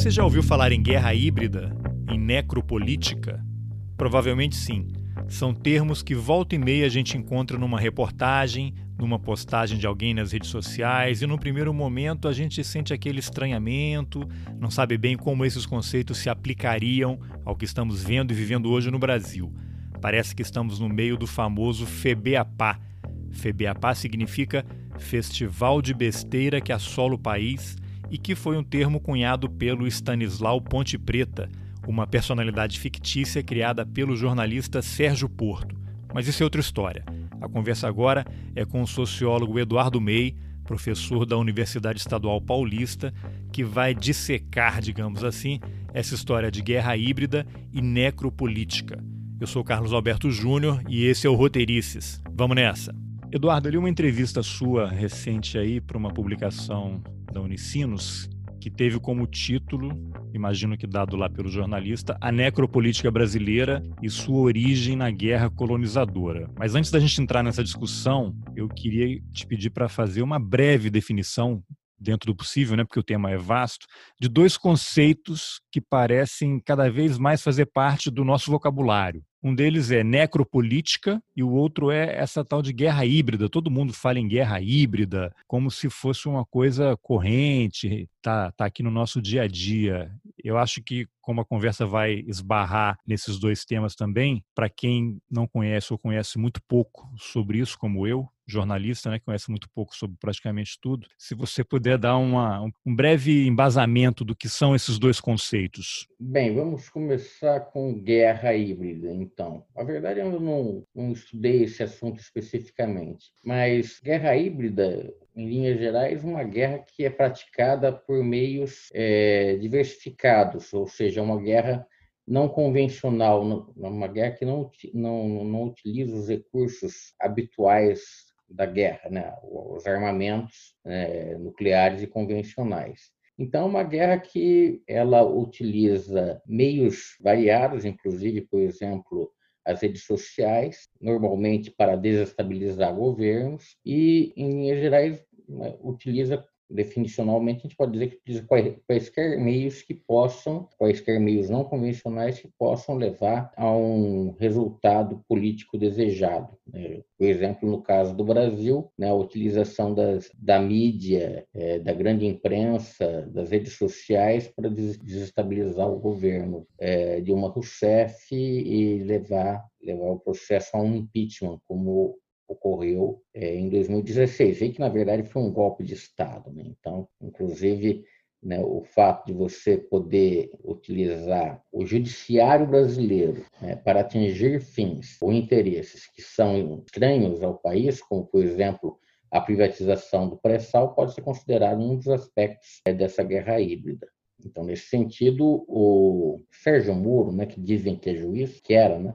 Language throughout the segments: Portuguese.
Você já ouviu falar em guerra híbrida? Em necropolítica? Provavelmente sim. São termos que volta e meia a gente encontra numa reportagem, numa postagem de alguém nas redes sociais, e no primeiro momento a gente sente aquele estranhamento, não sabe bem como esses conceitos se aplicariam ao que estamos vendo e vivendo hoje no Brasil. Parece que estamos no meio do famoso FEBEAPA. FEBEAPA significa Festival de Besteira que assola o país e que foi um termo cunhado pelo Stanislau Ponte Preta, uma personalidade fictícia criada pelo jornalista Sérgio Porto. Mas isso é outra história. A conversa agora é com o sociólogo Eduardo Mei, professor da Universidade Estadual Paulista, que vai dissecar, digamos assim, essa história de guerra híbrida e necropolítica. Eu sou Carlos Alberto Júnior e esse é o Roteirices. Vamos nessa! Eduardo, li uma entrevista sua recente aí para uma publicação da Unicinos que teve como título, imagino que dado lá pelo jornalista, A Necropolítica Brasileira e sua origem na guerra colonizadora. Mas antes da gente entrar nessa discussão, eu queria te pedir para fazer uma breve definição dentro do possível, né, porque o tema é vasto, de dois conceitos que parecem cada vez mais fazer parte do nosso vocabulário. Um deles é necropolítica e o outro é essa tal de guerra híbrida. Todo mundo fala em guerra híbrida como se fosse uma coisa corrente, tá, tá aqui no nosso dia a dia. Eu acho que como a conversa vai esbarrar nesses dois temas também, para quem não conhece ou conhece muito pouco sobre isso, como eu, jornalista, né, conhece muito pouco sobre praticamente tudo, se você puder dar uma, um breve embasamento do que são esses dois conceitos. Bem, vamos começar com guerra híbrida, então. A verdade, eu não, não estudei esse assunto especificamente, mas guerra híbrida em linhas gerais, uma guerra que é praticada por meios é, diversificados, ou seja, uma guerra não convencional, uma guerra que não, não, não utiliza os recursos habituais da guerra, né? os armamentos é, nucleares e convencionais. Então, uma guerra que ela utiliza meios variados, inclusive, por exemplo, as redes sociais, normalmente para desestabilizar governos, e, em linhas gerais, né, utiliza definicionalmente, a gente pode dizer que quaisquer meios que possam, quaisquer meios não convencionais que possam levar a um resultado político desejado. Né? Por exemplo, no caso do Brasil, né, a utilização das, da mídia, é, da grande imprensa, das redes sociais para desestabilizar o governo é, Dilma Rousseff e levar levar o processo a um impeachment, como ocorreu é, em 2016, e que na verdade foi um golpe de Estado. Né? Então, inclusive, né, o fato de você poder utilizar o judiciário brasileiro né, para atingir fins ou interesses que são estranhos ao país, como por exemplo a privatização do pré-sal, pode ser considerado um dos aspectos é, dessa guerra híbrida. Então, nesse sentido, o Sérgio Moro, né, que dizem que é juiz, que era, né,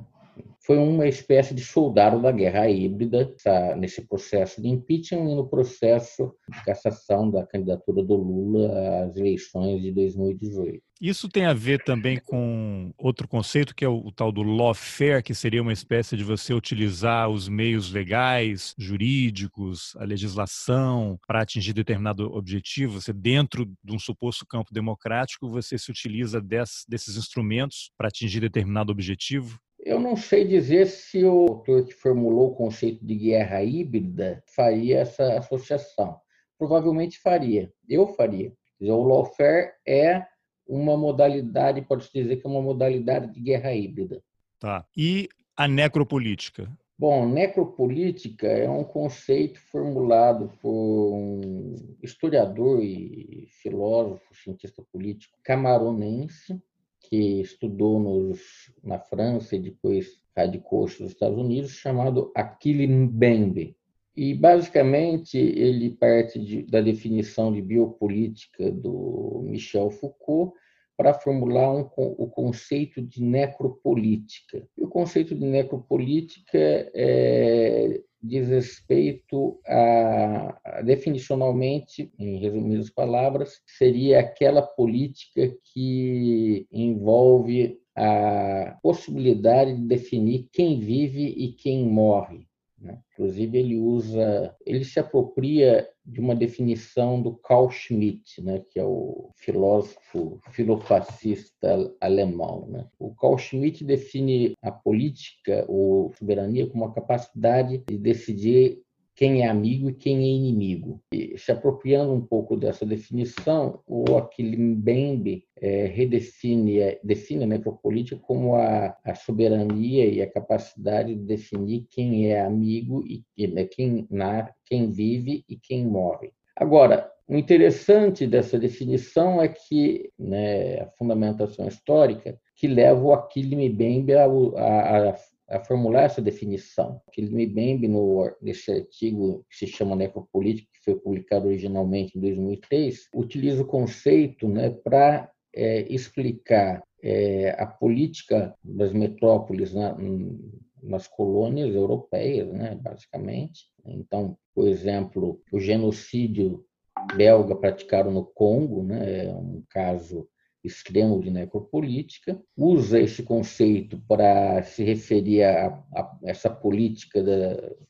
foi uma espécie de soldado da guerra híbrida nesse processo de impeachment e no processo de cassação da candidatura do Lula às eleições de 2018. Isso tem a ver também com outro conceito que é o, o, tal do lawfare, que seria uma espécie de você utilizar os meios legais, jurídicos, a legislação para atingir determinado objetivo. Você dentro de um suposto campo democrático, você se utiliza desse, desses instrumentos para atingir determinado objetivo. Eu não sei dizer se o autor que formulou o conceito de guerra híbrida faria essa associação. Provavelmente faria. Eu faria. O lawfare é uma modalidade, pode-se dizer que é uma modalidade de guerra híbrida. Tá. E a necropolítica? Bom, necropolítica é um conceito formulado por um historiador e filósofo, cientista político camaronense, que estudou nos, na França e depois radicou-se nos Estados Unidos, chamado Achille Mbembe. E, basicamente, ele parte de, da definição de biopolítica do Michel Foucault para formular um, o conceito de necropolítica. E o conceito de necropolítica é, diz respeito a, a, definicionalmente, em resumidas palavras, seria aquela política que envolve a possibilidade de definir quem vive e quem morre. Né? Inclusive, ele usa, ele se apropria de uma definição do Carl Schmitt, né, que é o filósofo filofascista alemão. Né? O Carl Schmitt define a política ou soberania como a capacidade de decidir quem é amigo e quem é inimigo. E, se apropriando um pouco dessa definição, o Achille Mbembe é, redefine é, define a necropolítica como a, a, soberania e a capacidade de definir quem é amigo e né, quem, na, quem vive e quem morre. Agora, o interessante dessa definição é que né, a fundamentação histórica que leva o Achille Mbembe a, a, a a formular essa definição. Aquele Mbembe, no, nesse artigo que se chama Necropolítica, que foi publicado originalmente em 2003, utiliza o conceito né, para é, explicar é, a política das metrópoles na, nas colônias europeias, né, basicamente. Então, por exemplo, o genocídio belga praticado no Congo, né, é um caso extremo de necropolítica, usa esse conceito para se referir a, a, essa política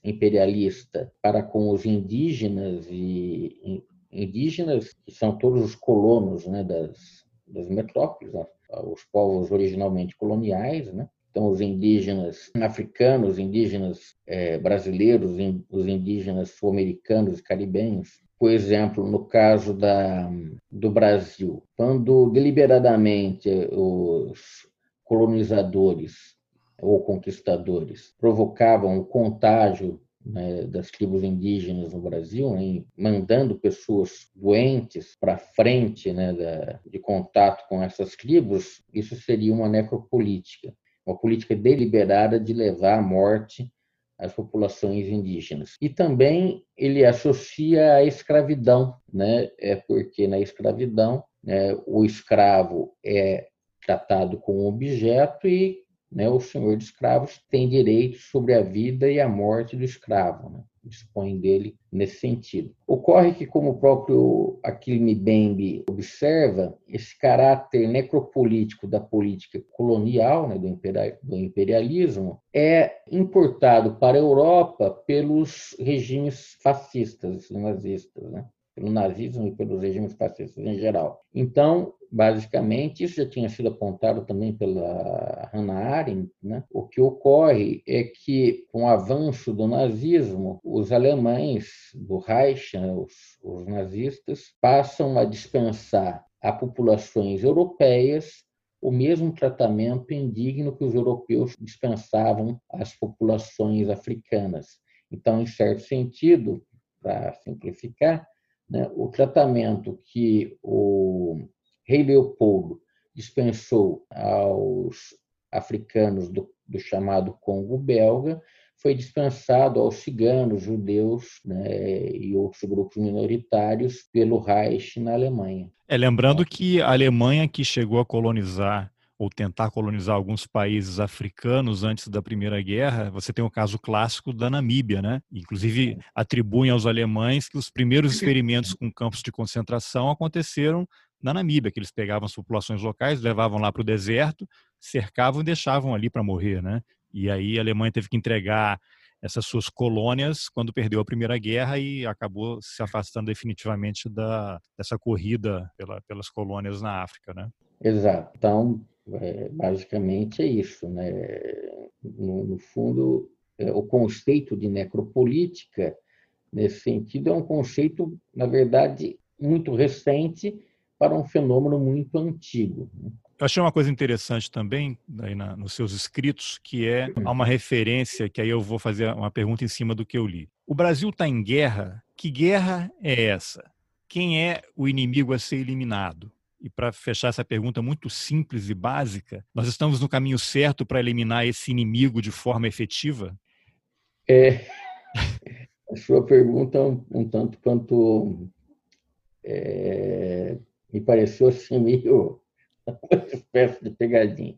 imperialista para com os indígenas e indígenas que são todos os colonos né, das, das metrópoles, né, os povos originalmente coloniais, né? Então, os indígenas africanos, indígenas é, brasileiros, os indígenas sul-americanos e caribenhos, por exemplo, no caso da, do Brasil, quando deliberadamente os colonizadores ou conquistadores provocavam o contágio né, das tribos indígenas no Brasil, né, mandando pessoas doentes para frente né, da, de contato com essas tribos, isso seria uma necropolítica, uma política deliberada de levar à morte as populações indígenas. E também ele associa a escravidão, né? É porque na escravidão né, o escravo é tratado como objeto e né, o senhor de escravos tem direito sobre a vida e a morte do escravo. Né? dispõe dele nesse sentido. Ocorre que, como o próprio Achille Mbembe observa, esse caráter necropolítico da política colonial, né, do imperialismo, é importado para a Europa pelos regimes fascistas nazistas. Né? Pelo nazismo e pelos regimes fascistas em geral. Então, basicamente, isso já tinha sido apontado também pela Hannah Arendt, né? o que ocorre é que, com o avanço do nazismo, os alemães do Reich, os, os nazistas, passam a dispensar a populações europeias o mesmo tratamento indigno que os europeus dispensavam às populações africanas. Então, em certo sentido, para simplificar, né, o tratamento que o rei Leopoldo dispensou aos africanos do, do chamado Congo belga foi dispensado aos ciganos, judeus né, e outros grupos minoritários pelo Reich na Alemanha. É, lembrando que a Alemanha que chegou a colonizar ou tentar colonizar alguns países africanos antes da Primeira Guerra, você tem o caso clássico da Namíbia, né? Inclusive atribuem aos alemães que os primeiros experimentos com campos de concentração aconteceram na Namíbia, que eles pegavam as populações locais, levavam lá para o deserto, cercavam e deixavam ali para morrer, né? E aí a Alemanha teve que entregar essas suas colônias quando perdeu a Primeira Guerra e acabou se afastando definitivamente da, dessa corrida pela, pelas colônias na África, né? Exato. Então, é, basicamente é isso. Né? No, no fundo, é, o conceito de necropolítica, nesse sentido, é um conceito, na verdade, muito recente para um fenômeno muito antigo. Né? Eu achei uma coisa interessante também aí na, nos seus escritos, que é há uma referência, que aí eu vou fazer uma pergunta em cima do que eu li. O Brasil está em guerra. Que guerra é essa? Quem é o inimigo a ser eliminado? E para fechar essa pergunta muito simples e básica, nós estamos no caminho certo para eliminar esse inimigo de forma efetiva? É, a sua pergunta é um, um tanto quanto é, me pareceu assim meio uma espécie de pegadinha.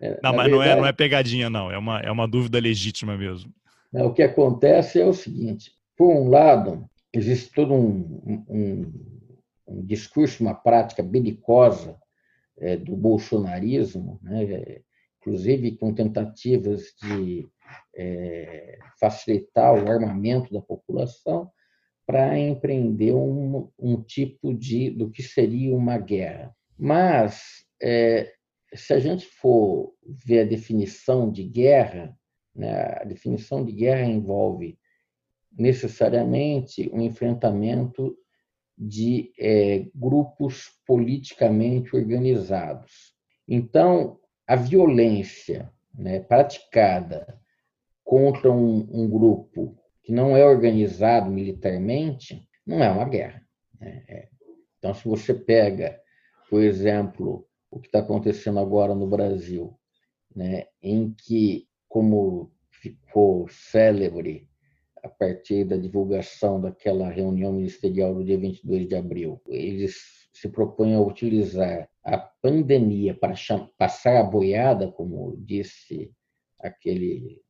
É, não, Na mas verdade, não, é, não é pegadinha, não. É uma, é uma dúvida legítima mesmo. O que acontece é o seguinte: por um lado, existe todo um, um um discurso, uma prática belicosa é, do bolsonarismo, né, inclusive com tentativas de é, facilitar o armamento da população para empreender um, um, tipo de do que seria uma guerra. Mas é, se a gente for ver a definição de guerra, né, a definição de guerra envolve necessariamente um enfrentamento de é, grupos politicamente organizados. Então, a violência né, praticada contra um, um, grupo que não é organizado militarmente não é uma guerra. Né? É. Então, se você pega, por exemplo, o que está acontecendo agora no Brasil, né, em que, como ficou célebre a partir da divulgação daquela reunião ministerial do dia 22 de abril, eles se propõem a utilizar a pandemia para passar a boiada, como disse aquele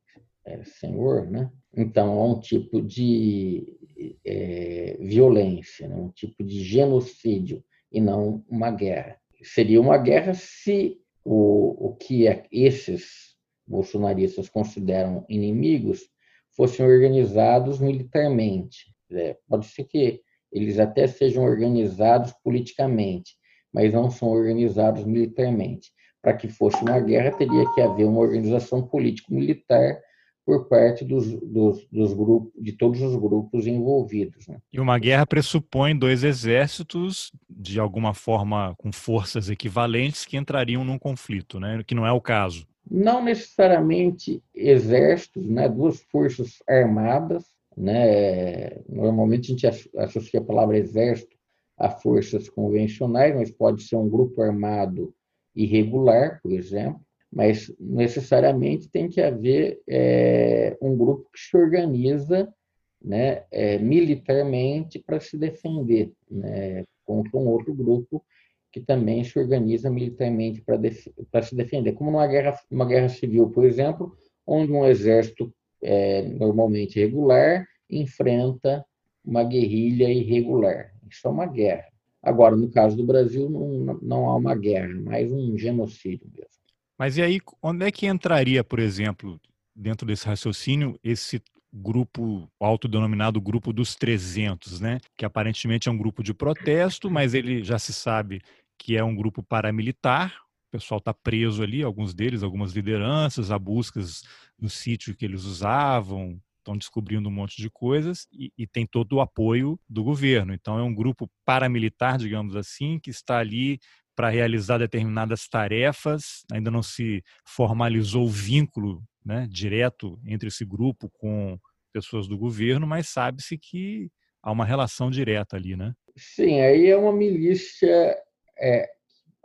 é, senhor, né? Então, é um tipo de é, violência, né? um tipo de genocídio e não uma guerra. Seria uma guerra se o, o que é, esses bolsonaristas consideram inimigos fossem organizados militarmente. É, pode ser que eles até sejam organizados politicamente, mas não são organizados militarmente. Para que fosse uma guerra, teria que haver uma organização político-militar por parte dos, dos, dos, grupos, de todos os grupos envolvidos. Né? E uma guerra pressupõe dois exércitos, de alguma forma com forças equivalentes, que entrariam num conflito, né? que não é o caso não necessariamente exércitos, né, duas forças armadas, né, normalmente a gente associa a palavra exército a forças convencionais, mas pode ser um grupo armado irregular, por exemplo, mas necessariamente tem que haver é, um grupo que se organiza né, é, militarmente para se defender né, contra um outro grupo que também se organiza militarmente para def se defender, como numa guerra, uma guerra civil, por exemplo, onde um exército é, normalmente regular enfrenta uma guerrilha irregular. Isso é uma guerra. Agora, no caso do Brasil, não, não há uma guerra, mas um genocídio mesmo. Mas e aí, onde é que entraria, por exemplo, dentro desse raciocínio, esse grupo autodenominado Grupo dos 300, né? que aparentemente é um grupo de protesto, mas ele já se sabe que é um grupo paramilitar. O pessoal está preso ali, alguns deles, algumas lideranças, há buscas no sítio que eles usavam, estão descobrindo um monte de coisas e, e, tem todo o apoio do governo. Então, é um grupo paramilitar, digamos assim, que está ali para realizar determinadas tarefas. Ainda não se formalizou o vínculo né, direto entre esse grupo com pessoas do governo, mas sabe-se que há uma relação direta ali, né? Sim, aí é uma milícia é,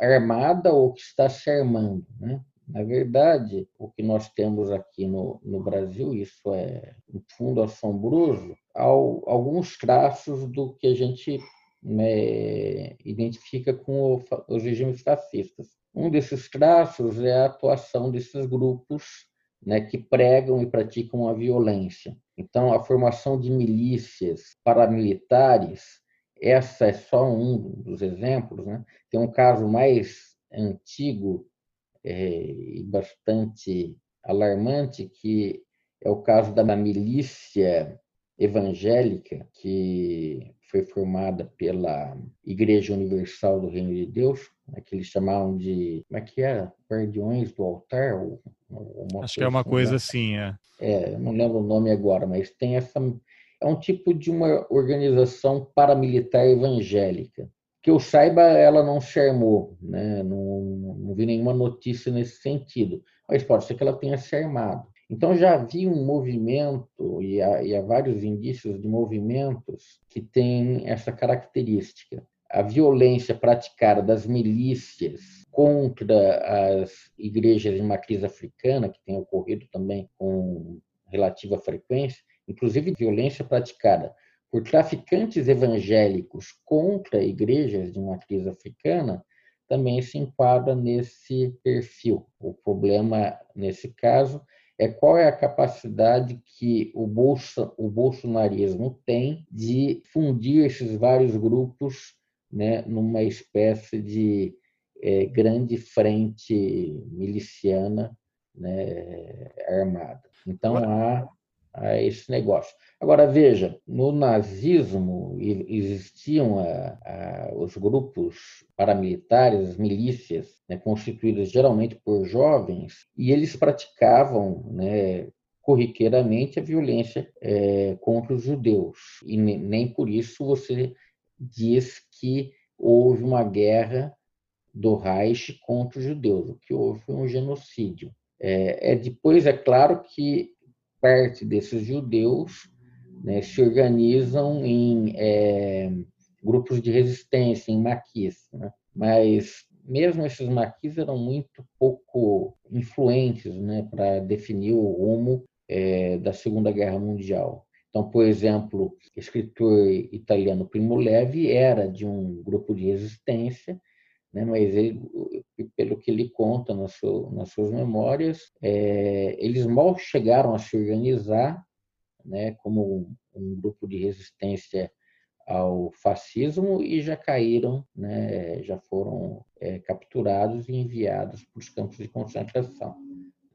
armada ou que está se armando. Né? Na verdade, o que nós temos aqui no, no Brasil, isso é um fundo assombroso, alguns traços do que a gente né, identifica com o, os regimes fascistas. Um desses traços é a atuação desses grupos né, que pregam e praticam a violência. Então, a formação de milícias paramilitares essa é só um dos exemplos. Né? Tem um caso mais antigo é, e bastante alarmante, que é o caso da milícia evangélica, que foi formada pela Igreja Universal do Reino de Deus, né, que eles chamavam de. Como é que era? Guardiões do altar? Acho que é uma coisa assim, é. É, não lembro o nome agora, mas tem essa é um tipo de uma organização paramilitar evangélica. Que eu saiba, ela não se armou, né? não, não vi nenhuma notícia nesse sentido, mas pode ser que ela tenha se armado. Então já havia um movimento, e há, e há vários indícios de movimentos que têm essa característica. A violência praticada das milícias contra as igrejas de matriz africana, que tem ocorrido também com relativa frequência, inclusive violência praticada por traficantes evangélicos contra igrejas de matriz africana, também se enquadra nesse perfil. O problema, nesse caso, é qual é a capacidade que o, bolsa, o bolsonarismo tem de fundir esses vários grupos né, numa espécie de é, grande frente miliciana né, armada. Então há, há esse negócio. Agora veja, no nazismo existiam a, a, os grupos paramilitares, as milícias, né, constituídas geralmente por jovens, e eles praticavam né, corriqueiramente a violência é, contra os judeus. E nem por isso você diz que houve uma guerra do Reich contra os judeus. O que houve um genocídio. É, é depois, é claro que parte desses judeus né, se organizam em é, grupos de resistência, em maquis. Né? Mas mesmo esses maquis eram muito pouco influentes né, para definir o rumo é, da Segunda Guerra Mundial. Então, por exemplo, o escritor italiano Primo Levi era de um grupo de resistência, né, mas ele, pelo que ele conta nas, nas suas memórias, é, eles mal chegaram a se organizar né, como um, um grupo de resistência ao fascismo e já caíram, né, já foram é, capturados e enviados para os campos de concentração.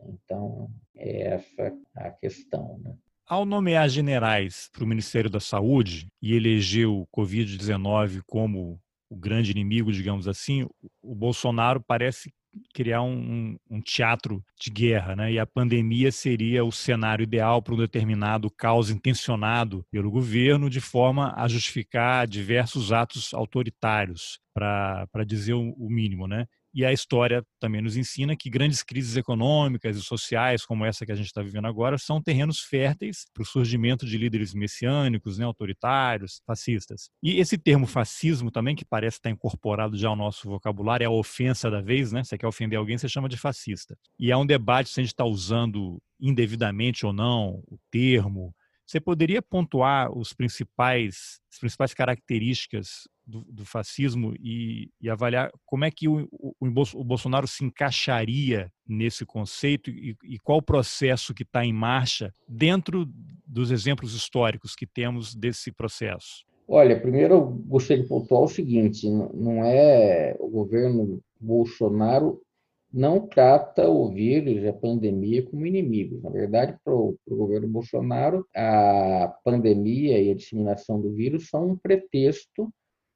Então, é essa a questão. Né? Ao nomear generais para o Ministério da Saúde e eleger o Covid-19 como o grande inimigo, digamos assim, o Bolsonaro parece criar um, um, teatro de guerra, né? E a pandemia seria o cenário ideal para um determinado caos intencionado pelo governo, de forma a justificar diversos atos autoritários, para dizer o, o mínimo, né? E a história também nos ensina que grandes crises econômicas e sociais, como essa que a gente está vivendo agora, são terrenos férteis para o surgimento de líderes messiânicos, né, autoritários, fascistas. E esse termo fascismo também, que parece estar incorporado já ao nosso vocabulário, é a ofensa da vez, né? Você quer ofender alguém, você chama de fascista. E há um debate se a gente está usando indevidamente ou não o termo, você poderia pontuar os principais, as principais características do, do fascismo e, e, avaliar como é que o, o, o, Bolsonaro se encaixaria nesse conceito e, e qual o processo que está em marcha dentro dos exemplos históricos que temos desse processo? Olha, primeiro eu gostaria de pontuar o seguinte: não é o governo Bolsonaro não trata o vírus a pandemia como inimigos. Na verdade, para o governo Bolsonaro, a pandemia e a disseminação do vírus são um pretexto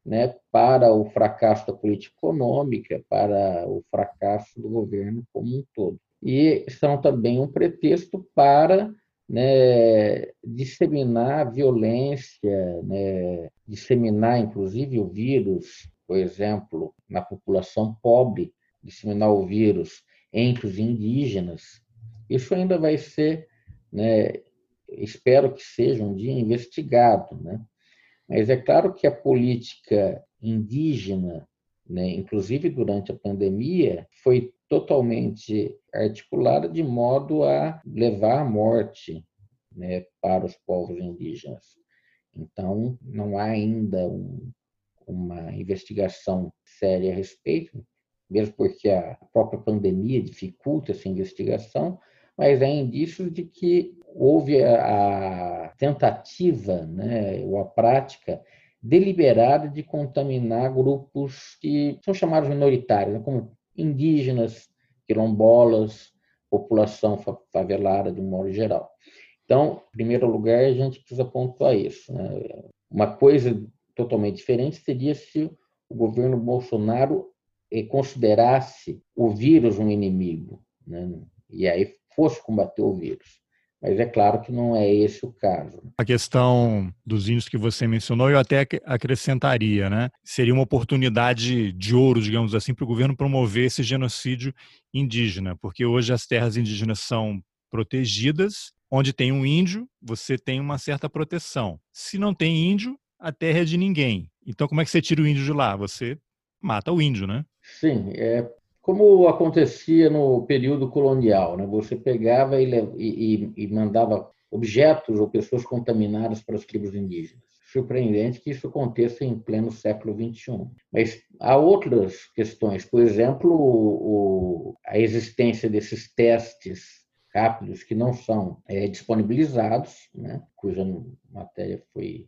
né, para o fracasso da política econômica, para o fracasso do governo como um todo. E são também um pretexto para né, disseminar violência, né, disseminar inclusive o vírus, por exemplo, na população pobre, disseminar o vírus entre os indígenas. Isso ainda vai ser, né, espero que seja um dia investigado, né? Mas é claro que a política indígena, né, inclusive durante a pandemia, foi totalmente articulada de modo a levar à morte né, para os povos indígenas. Então, não há ainda um, uma investigação séria a respeito, mesmo porque a própria pandemia dificulta essa investigação, mas há indícios de que houve a, tentativa, né, ou a prática deliberada de contaminar grupos que são chamados minoritários, né, como indígenas, quilombolas, população favelada de um modo geral. Então, em primeiro lugar, a gente precisa pontuar isso. Né? Uma coisa totalmente diferente seria se o governo Bolsonaro eh, considerasse o vírus um inimigo, né? e aí fosse combater o vírus. Mas é claro que não é esse o caso. A questão dos índios que você mencionou, eu até acrescentaria, né? Seria uma oportunidade de ouro, digamos assim, para o governo promover esse genocídio indígena, porque hoje as terras indígenas são protegidas. Onde tem um índio, você tem uma certa proteção. Se não tem índio, a terra é de ninguém. Então, como é que você tira o índio de lá? Você mata o índio, né? Sim, é como acontecia no período colonial, né? Você pegava e, e, e mandava objetos ou pessoas contaminadas para as tribos indígenas. Surpreendente que isso aconteça em pleno século XXI. Mas há outras questões, por exemplo, o, a existência desses testes rápidos que não são é, disponibilizados, né? cuja matéria foi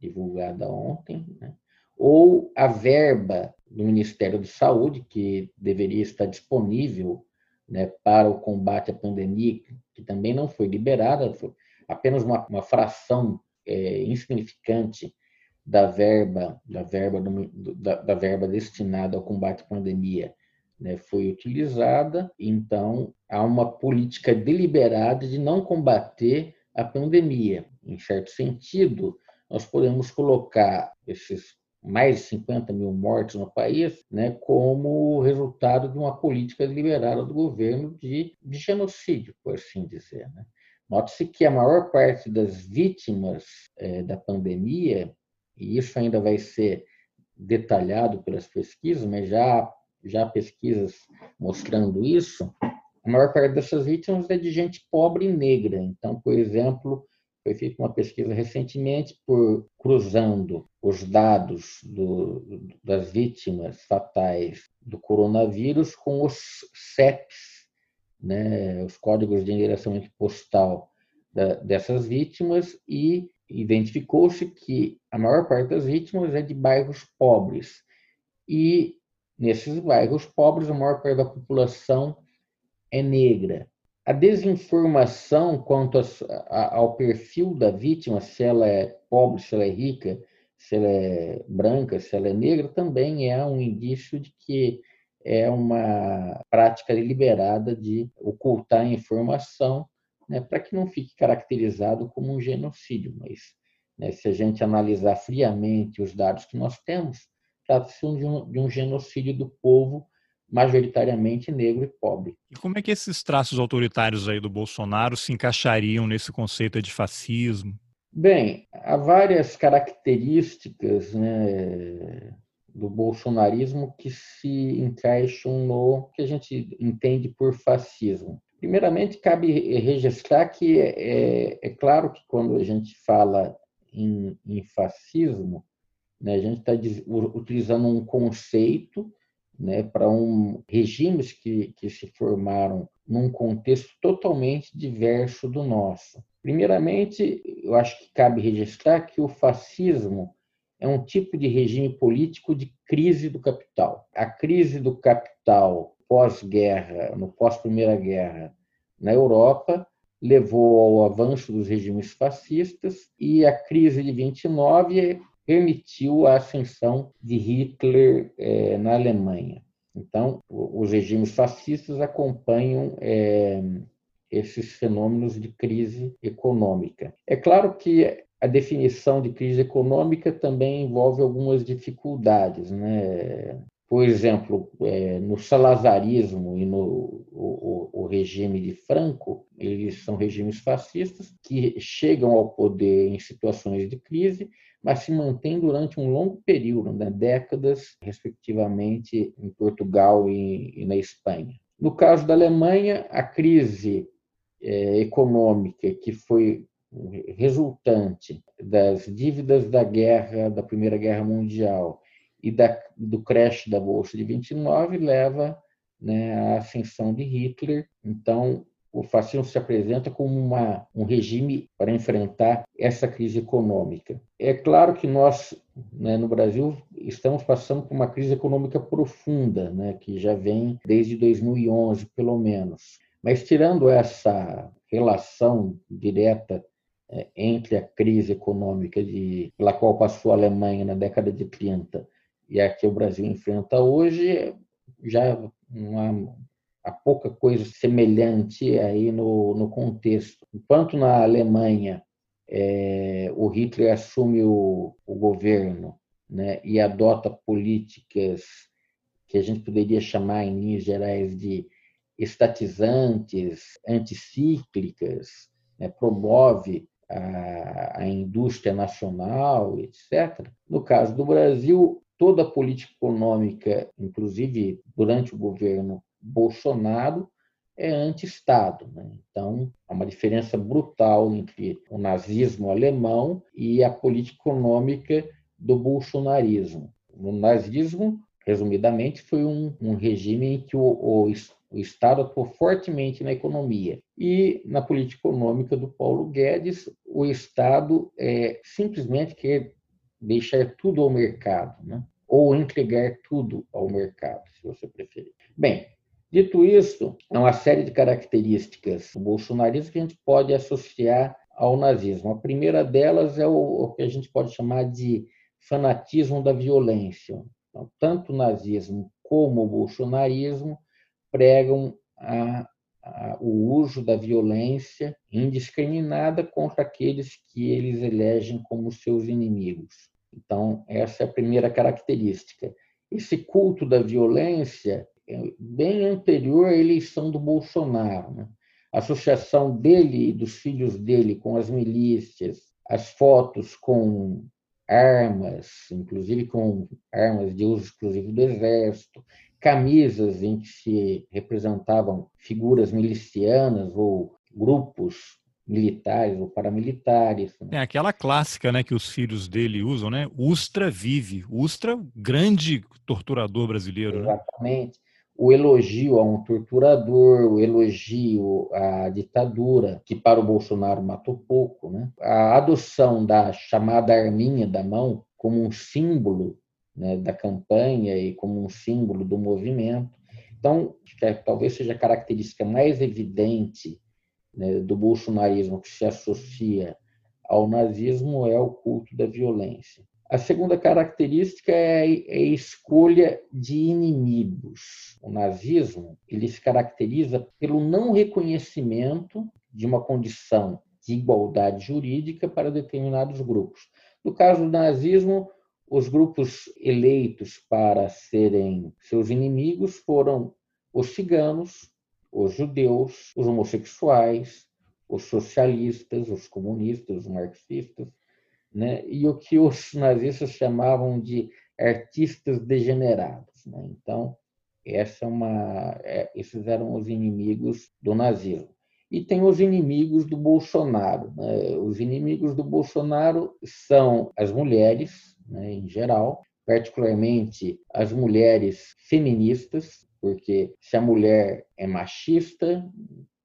divulgada ontem, né? ou a verba do Ministério da Saúde, que deveria estar disponível né, para o combate à pandemia, que também não foi liberada, foi apenas uma, uma fração é, insignificante da verba, da verba, do, da, da, verba destinada ao combate à pandemia né, foi utilizada. Então, há uma política deliberada de não combater a pandemia. Em certo sentido, nós podemos colocar esses mais de 50 mil mortes no país, né, como resultado de uma política deliberada do governo de, de genocídio, por assim dizer. Né? Note-se que a maior parte das vítimas é, da pandemia, e isso ainda vai ser detalhado pelas pesquisas, mas já, já pesquisas mostrando isso, a maior parte dessas vítimas é de gente pobre e negra. Então, por exemplo, foi feita uma pesquisa recentemente por cruzando os dados do, das vítimas fatais do coronavírus com os CEPs né, os códigos de endereçamento postal da, dessas vítimas e identificou-se que a maior parte das vítimas é de bairros pobres. E nesses bairros pobres, a maior parte da população é negra. A desinformação quanto a, a, ao perfil da vítima, se ela é pobre, se ela é rica, se ela é branca, se ela é negra, também é um indício de que é uma prática deliberada de ocultar a informação né, para que não fique caracterizado como um genocídio. Mas né, se a gente analisar friamente os dados que nós temos, trata-se de, um, de um genocídio do povo majoritariamente negro e pobre. E como é que esses traços autoritários aí do Bolsonaro se encaixariam nesse conceito de fascismo? Bem, há várias características né, do bolsonarismo que se encaixam no que a gente entende por fascismo. Primeiramente, cabe registrar que é, é, é claro que quando a gente fala em, em fascismo, né, a gente está utilizando um conceito né, para um, regimes que, que se formaram num contexto totalmente diverso do nosso. Primeiramente, eu acho que cabe registrar que o fascismo é um tipo de regime político de crise do capital. A crise do capital pós-guerra, no pós-primeira guerra, na Europa, levou ao avanço dos regimes fascistas e a crise de 29 permitiu a ascensão de Hitler eh, na Alemanha. Então, os regimes fascistas acompanham eh, esses fenômenos de crise econômica. É claro que a definição de crise econômica também envolve algumas dificuldades. Né? Por exemplo, é, no salazarismo e no o, o, regime de Franco, eles são regimes fascistas que chegam ao poder em situações de crise, mas se mantêm durante um longo período, né? décadas, respectivamente, em Portugal e, e, na Espanha. No caso da Alemanha, a crise é, econômica que foi resultante das dívidas da guerra, da Primeira Guerra Mundial e da, do crash da Bolsa de 29 leva né, à ascensão de Hitler. Então, o fascismo se apresenta como uma, um regime para enfrentar essa crise econômica. É claro que nós, né, no Brasil, estamos passando por uma crise econômica profunda, né, que já vem desde 2011, pelo menos. Mas, tirando essa relação direta é, entre a crise econômica de, pela qual passou a Alemanha na década de 30 e a que o Brasil enfrenta hoje, já não há, há pouca coisa semelhante aí no, no contexto. Enquanto na Alemanha é, o Hitler assume o, o governo né, e adota políticas que a gente poderia chamar, em linhas gerais, de estatizantes, anticíclicas, né, promove a, a indústria nacional, etc. No caso do Brasil, toda a política econômica, inclusive durante o governo Bolsonaro, é anti-Estado. Né? Então, há uma diferença brutal entre o nazismo alemão e a política econômica do bolsonarismo. O nazismo, resumidamente, foi um, um regime em que o, o, o Estado atuou fortemente na economia. E na política econômica do Paulo Guedes, o Estado é, simplesmente quer deixar tudo ao mercado, né? ou entregar tudo ao mercado, se você preferir. Bem, Dito isso, é uma série de características do bolsonarismo que a gente pode associar ao nazismo. A primeira delas é o, que a gente pode chamar de fanatismo da violência. Então, tanto o nazismo como o bolsonarismo pregam a, a, o uso da violência indiscriminada contra aqueles que eles elegem como seus inimigos. Então, essa é a primeira característica. Esse culto da violência bem anterior à eleição do Bolsonaro. Né? A associação dele e dos filhos dele com as milícias, as fotos com armas, inclusive com armas de uso exclusivo do Exército, camisas em que se representavam figuras milicianas ou grupos militares ou paramilitares. Né? É aquela clássica, né, que os filhos dele usam, né? Ustra vive, Ustra grande torturador brasileiro. Né? Exatamente. Né? O elogio a um torturador, o elogio à ditadura, que para o Bolsonaro matou pouco, né? A adoção da chamada arminha da mão como um símbolo né, da campanha e como um símbolo do movimento. Então, que é, talvez seja a característica mais evidente né, do bolsonarismo que se associa ao nazismo é o culto da violência. A segunda característica é a escolha de inimigos. O nazismo ele se caracteriza pelo não reconhecimento de uma condição de igualdade jurídica para determinados grupos. No caso do nazismo, os grupos eleitos para serem seus inimigos foram os ciganos, os judeus, os homossexuais, os socialistas, os comunistas, os marxistas, né? e o que os nazistas chamavam de artistas degenerados. Né? Então, essa é uma, é, esses eram os inimigos do nazismo. E tem os inimigos do Bolsonaro. Né? Os inimigos do Bolsonaro são as mulheres, né, em geral, particularmente as mulheres feministas, porque se a mulher é machista,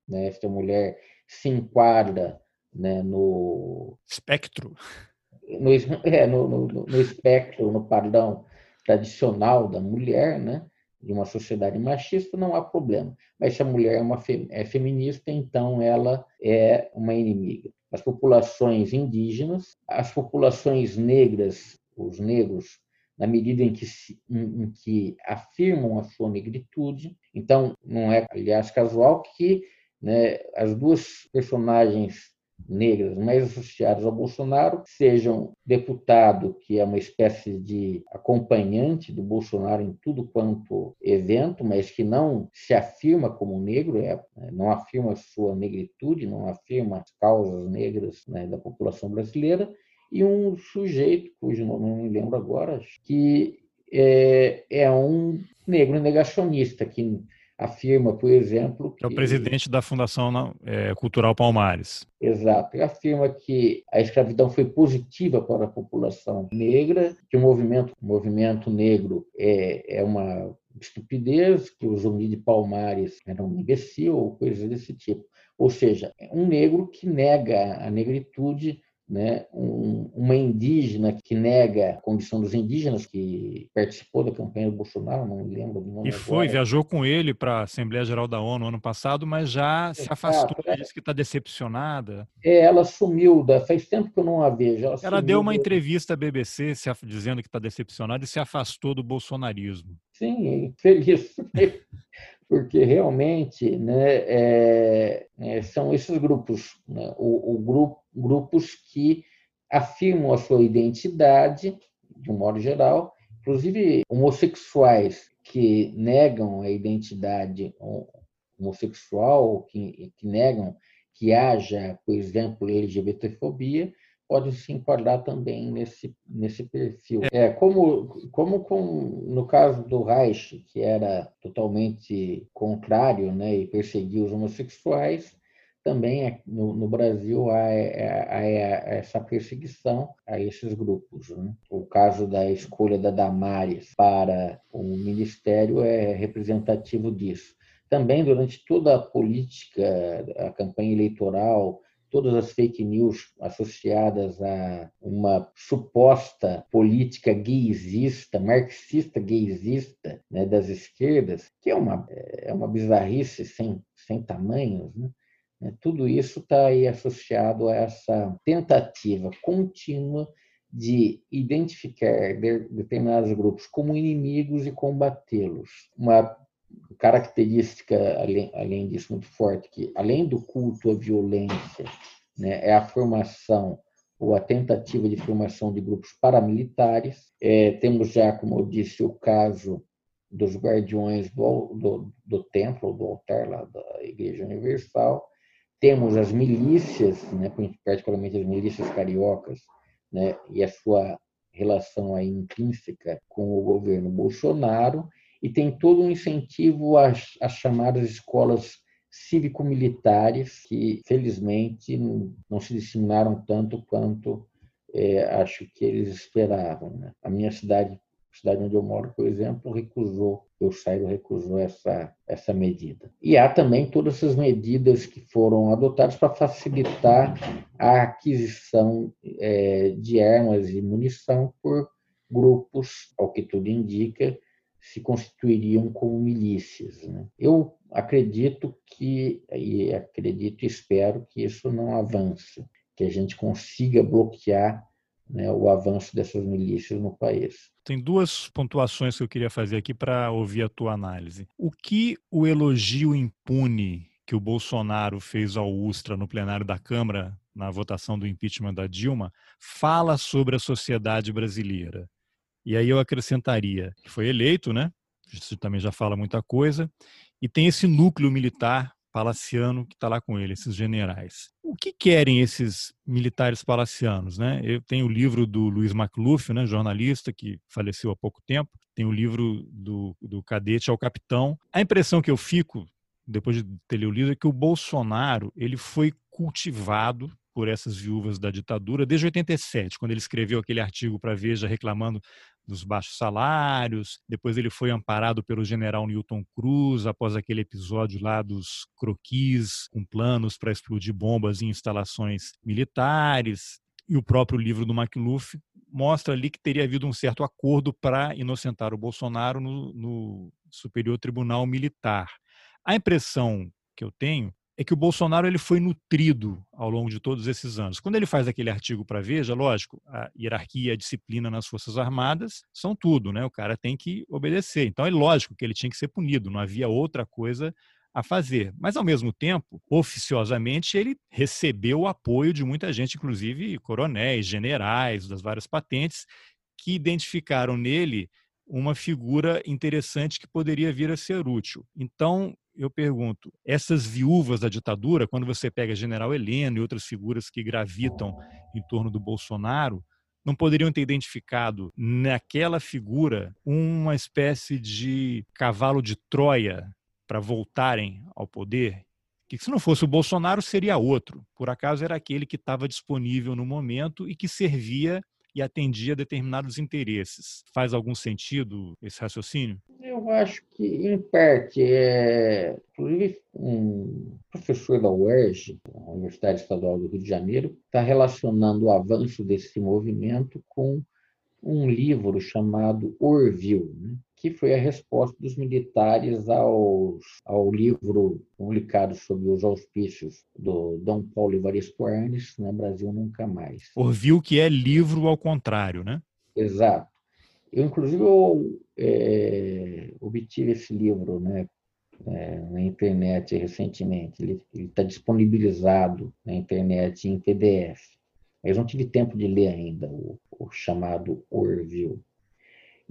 né, se a mulher se enquadra né, no espectro, no, é, no, no, no espectro, no padrão tradicional da mulher, né, de uma sociedade machista, não há problema. Mas se a mulher é, uma é feminista, então ela é uma inimiga. As populações indígenas, as populações negras, os negros, na medida em que, em, em que afirmam a sua negritude. Então, não é, aliás, casual que né, as duas personagens negras mais associadas ao Bolsonaro sejam deputado, que é uma espécie de acompanhante do Bolsonaro em tudo quanto evento, mas que não se afirma como negro, é, não afirma sua negritude, não afirma as causas negras né, da população brasileira, e um sujeito, cujo nome não me lembro agora, que é, é um negro negacionista, que afirma, por exemplo. Que, é o presidente da Fundação é, Cultural Palmares. Exato. Ele afirma que a escravidão foi positiva para a população negra, que o movimento, o movimento negro é, é uma estupidez, que o Zumbi de Palmares era um imbecil, ou coisas desse tipo. Ou seja, um negro que nega a negritude né, um, uma indígena que nega a condição dos indígenas, que participou da campanha do Bolsonaro, não me lembro do nome. E foi, agora. viajou com ele para a Assembleia Geral da ONU ano passado, mas já se afastou, é. disse que está decepcionada. É, ela sumiu, da, faz tempo que eu não a vejo. Ela, ela deu uma entrevista à BBC se, dizendo que está decepcionada e se afastou do bolsonarismo. Sim, feliz porque realmente né, é, é, são esses grupos, né, o, o grupo, grupos que afirmam a sua identidade, de um modo geral, inclusive homossexuais que negam a identidade homossexual, que, que negam que haja, por exemplo, LGBTfobia, pode se enquadrar também nesse, nesse perfil. É, como, como com, no caso do Reich, que era totalmente contrário né, e perseguia os homossexuais, também é, no, no Brasil há, é, há, há, essa perseguição a esses grupos. Né? O caso da escolha da Damares para o ministério é representativo disso. Também, durante toda a política, a campanha eleitoral todas as fake news associadas a uma suposta política gaysista, marxista gaysista né, das esquerdas, que é uma, é uma bizarrice sem, sem tamanhos, né? né tudo isso está aí associado a essa tentativa contínua de identificar determinados grupos como inimigos e combatê-los. Uma característica, além, além disso, muito forte, que além do culto à violência, né, é a formação ou a tentativa de formação de grupos paramilitares. É, temos já, como eu disse, o caso dos guardiões do, do, do templo, do altar lá da Igreja Universal. Temos as milícias, né, particularmente as milícias cariocas, né, e a sua relação aí intrínseca com o governo Bolsonaro, e tem todo um incentivo às, às chamadas escolas cívico-militares, que felizmente não se disseminaram tanto quanto é, acho que eles esperavam. Né? A minha cidade a cidade onde eu moro, por exemplo, recusou, o Sairo recusou essa, essa medida. E há também todas essas medidas que foram adotadas para facilitar a aquisição é, de armas e munição por grupos, ao que tudo indica, se constituiriam como milícias. Né? Eu acredito que, e acredito e espero que isso não avance, que a gente consiga bloquear né, o avanço dessas milícias no país. Tem duas pontuações que eu queria fazer aqui para ouvir a tua análise. O que o elogio impune que o Bolsonaro fez ao Ustra no plenário da Câmara, na votação do impeachment da Dilma, fala sobre a sociedade brasileira? E aí eu acrescentaria que foi eleito, né? Isso também já fala muita coisa. E tem esse núcleo militar palaciano que está lá com ele, esses generais. O que querem esses militares palacianos? Né? Eu tenho o livro do Luiz McLuff, né, jornalista que faleceu há pouco tempo, tem o livro do, do Cadete ao Capitão. A impressão que eu fico, depois de ter lido o livro, é que o Bolsonaro ele foi cultivado por essas viúvas da ditadura desde 87, quando ele escreveu aquele artigo para Veja reclamando dos baixos salários. Depois ele foi amparado pelo general Newton Cruz após aquele episódio lá dos croquis com planos para explodir bombas em instalações militares. E o próprio livro do McLuff mostra ali que teria havido um certo acordo para inocentar o Bolsonaro no, no Superior Tribunal Militar. A impressão que eu tenho é que o Bolsonaro ele foi nutrido ao longo de todos esses anos. Quando ele faz aquele artigo para Veja, lógico, a hierarquia a disciplina nas Forças Armadas são tudo, né? O cara tem que obedecer. Então é lógico que ele tinha que ser punido, não havia outra coisa a fazer. Mas, ao mesmo tempo, oficiosamente, ele recebeu o apoio de muita gente, inclusive coronéis, generais das várias patentes, que identificaram nele uma figura interessante que poderia vir a ser útil. Então, eu pergunto, essas viúvas da ditadura, quando você pega General Heleno e outras figuras que gravitam em torno do Bolsonaro, não poderiam ter identificado naquela figura uma espécie de cavalo de Troia para voltarem ao poder? Que se não fosse o Bolsonaro, seria outro. Por acaso era aquele que estava disponível no momento e que servia e atendia determinados interesses. Faz algum sentido esse raciocínio? Eu acho que, em parte, é... inclusive um professor da UERJ, Universidade Estadual do Rio de Janeiro, está relacionando o avanço desse movimento com um livro chamado Orville, né? Que foi a resposta dos militares aos, ao livro publicado sob os auspícios do Dom Paulo Evaristo Arnes, né, Brasil Nunca Mais. Orville, que é livro ao contrário, né? Exato. Eu, inclusive, eu, é, obtive esse livro né, é, na internet recentemente. Ele está disponibilizado na internet em PDF. Mas não tive tempo de ler ainda o, o chamado Orville.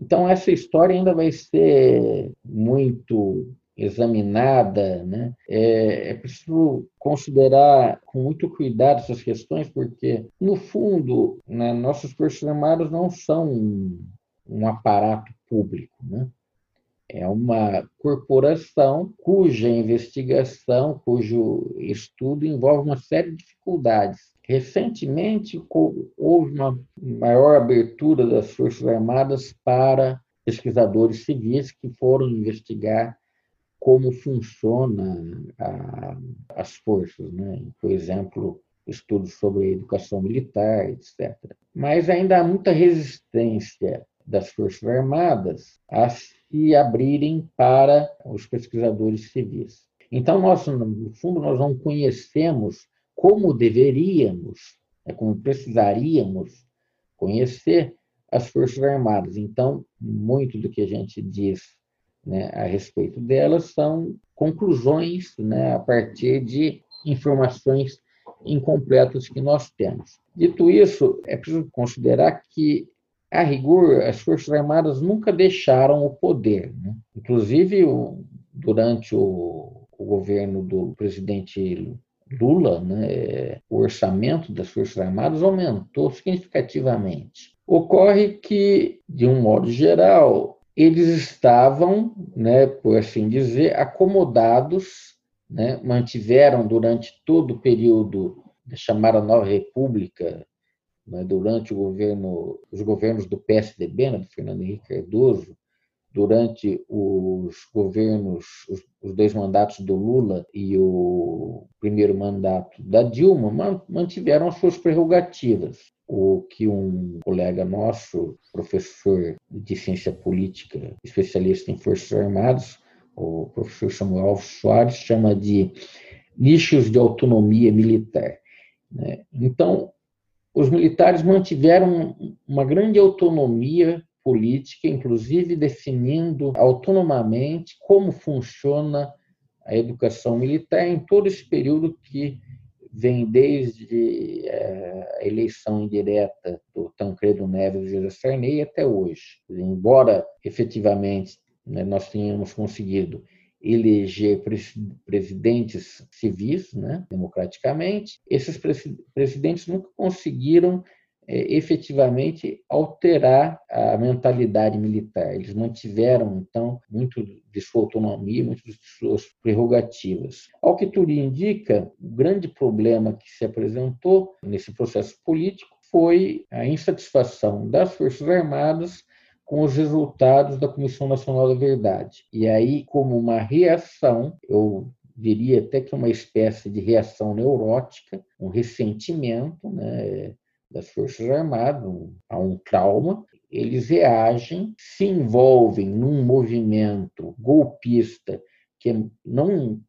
Então, essa história ainda vai ser muito examinada, né? É, é, preciso considerar com muito cuidado essas questões, porque, no fundo, né, nossas Forças Armadas não são um, um aparato público, né? É uma corporação cuja investigação, cujo estudo envolve uma série de dificuldades. Recentemente, houve uma maior abertura das Forças Armadas para pesquisadores civis que foram investigar como funciona as forças. Né? Por exemplo, estudos sobre educação militar, etc. Mas ainda há muita resistência das Forças Armadas a se abrirem para os pesquisadores civis. Então, nós, no fundo, nós não conhecemos como deveríamos, né, como precisaríamos conhecer as Forças Armadas. Então, muito do que a gente diz né, a respeito delas são conclusões né, a partir de informações incompletas que nós temos. Dito isso, é preciso considerar que, a rigor, as Forças Armadas nunca deixaram o poder. Né? Inclusive, durante o, o governo do presidente Lula, né, o orçamento das Forças Armadas aumentou significativamente. Ocorre que, de um modo geral, eles estavam, né, por assim dizer, acomodados, né, mantiveram durante todo o período da chamada Nova República, né, durante governo, os governos do PSDB, né, do Fernando Henrique Cardoso, durante os governos, os, os, dois mandatos do Lula e o primeiro mandato da Dilma, mantiveram suas prerrogativas. O que um colega nosso, professor de ciência política, especialista em Forças Armadas, o professor Samuel Alves Soares, chama de nichos de autonomia militar. Né? Então, os militares mantiveram uma grande autonomia política, inclusive definindo autonomamente como funciona a educação militar em todo esse período que vem desde eh, a eleição indireta do Tancredo Neves e José Sarney até hoje. Embora efetivamente né, nós tenhamos conseguido eleger presidentes civis, né, democraticamente, esses presidentes nunca conseguiram é, efetivamente alterar a mentalidade militar. Eles mantiveram, então, muito de sua autonomia, muito de suas prerrogativas. Ao que tudo indica, o grande problema que se apresentou nesse processo político foi a insatisfação das Forças Armadas com os resultados da Comissão Nacional da Verdade. E aí, como uma reação, eu diria até que uma espécie de reação neurótica, um ressentimento, né, das Forças Armadas, a um trauma, eles reagem, se envolvem num movimento golpista que não,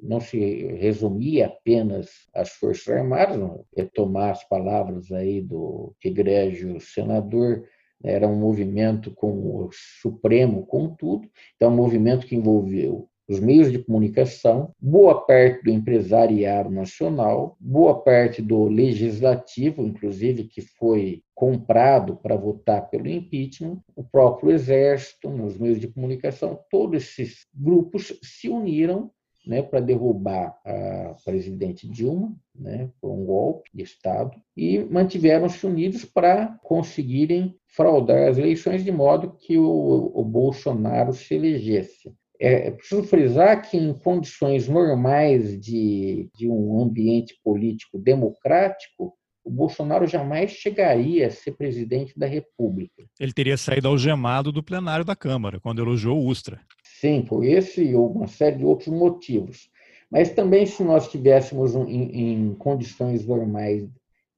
não se resumia apenas às Forças Armadas, retomar as palavras aí do egrégio senador, era um movimento com o Supremo, com tudo, então um movimento que envolveu os meios de comunicação, boa parte do empresariado nacional, boa parte do legislativo, inclusive que foi comprado para votar pelo impeachment, o próprio exército, nos meios de comunicação, todos esses grupos se uniram né, para derrubar a presidente Dilma, né, por um golpe de Estado, e mantiveram-se unidos para conseguirem fraudar as eleições de modo que o, o Bolsonaro se elegesse. É, é preciso frisar que, em condições normais de, de um ambiente político democrático, o Bolsonaro jamais chegaria a ser presidente da República. Ele teria saído algemado do plenário da Câmara, quando elogiou o Ustra. Sim, por esse e uma série de outros motivos. Mas também, se nós estivéssemos em, em, condições normais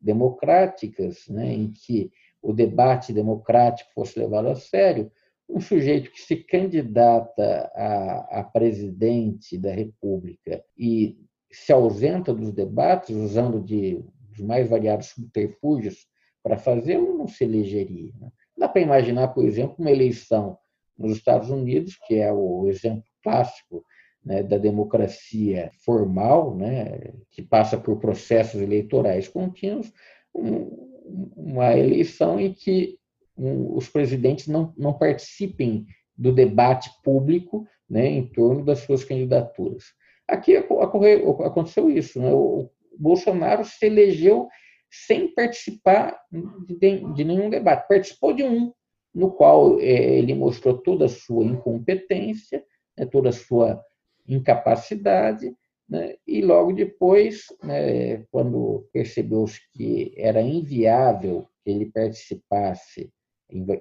democráticas, né, em que o debate democrático fosse levado a sério, um sujeito que se candidata a, a presidente da República e se ausenta dos debates, usando de, dos mais variados subterfúgios para fazê-lo, não se elegeria. Né? Dá para imaginar, por exemplo, uma eleição nos Estados Unidos, que é o exemplo clássico né, da democracia formal, né, que passa por processos eleitorais contínuos, um, uma eleição em que os presidentes não, não participem do debate público né, em torno das suas candidaturas. Aqui ocorreu, aconteceu isso. Né? O Bolsonaro se elegeu sem participar de, de nenhum debate. Participou de um, no qual é, ele mostrou toda a sua incompetência, né, toda a sua incapacidade, né, e logo depois, né, quando percebeu que era inviável que ele participasse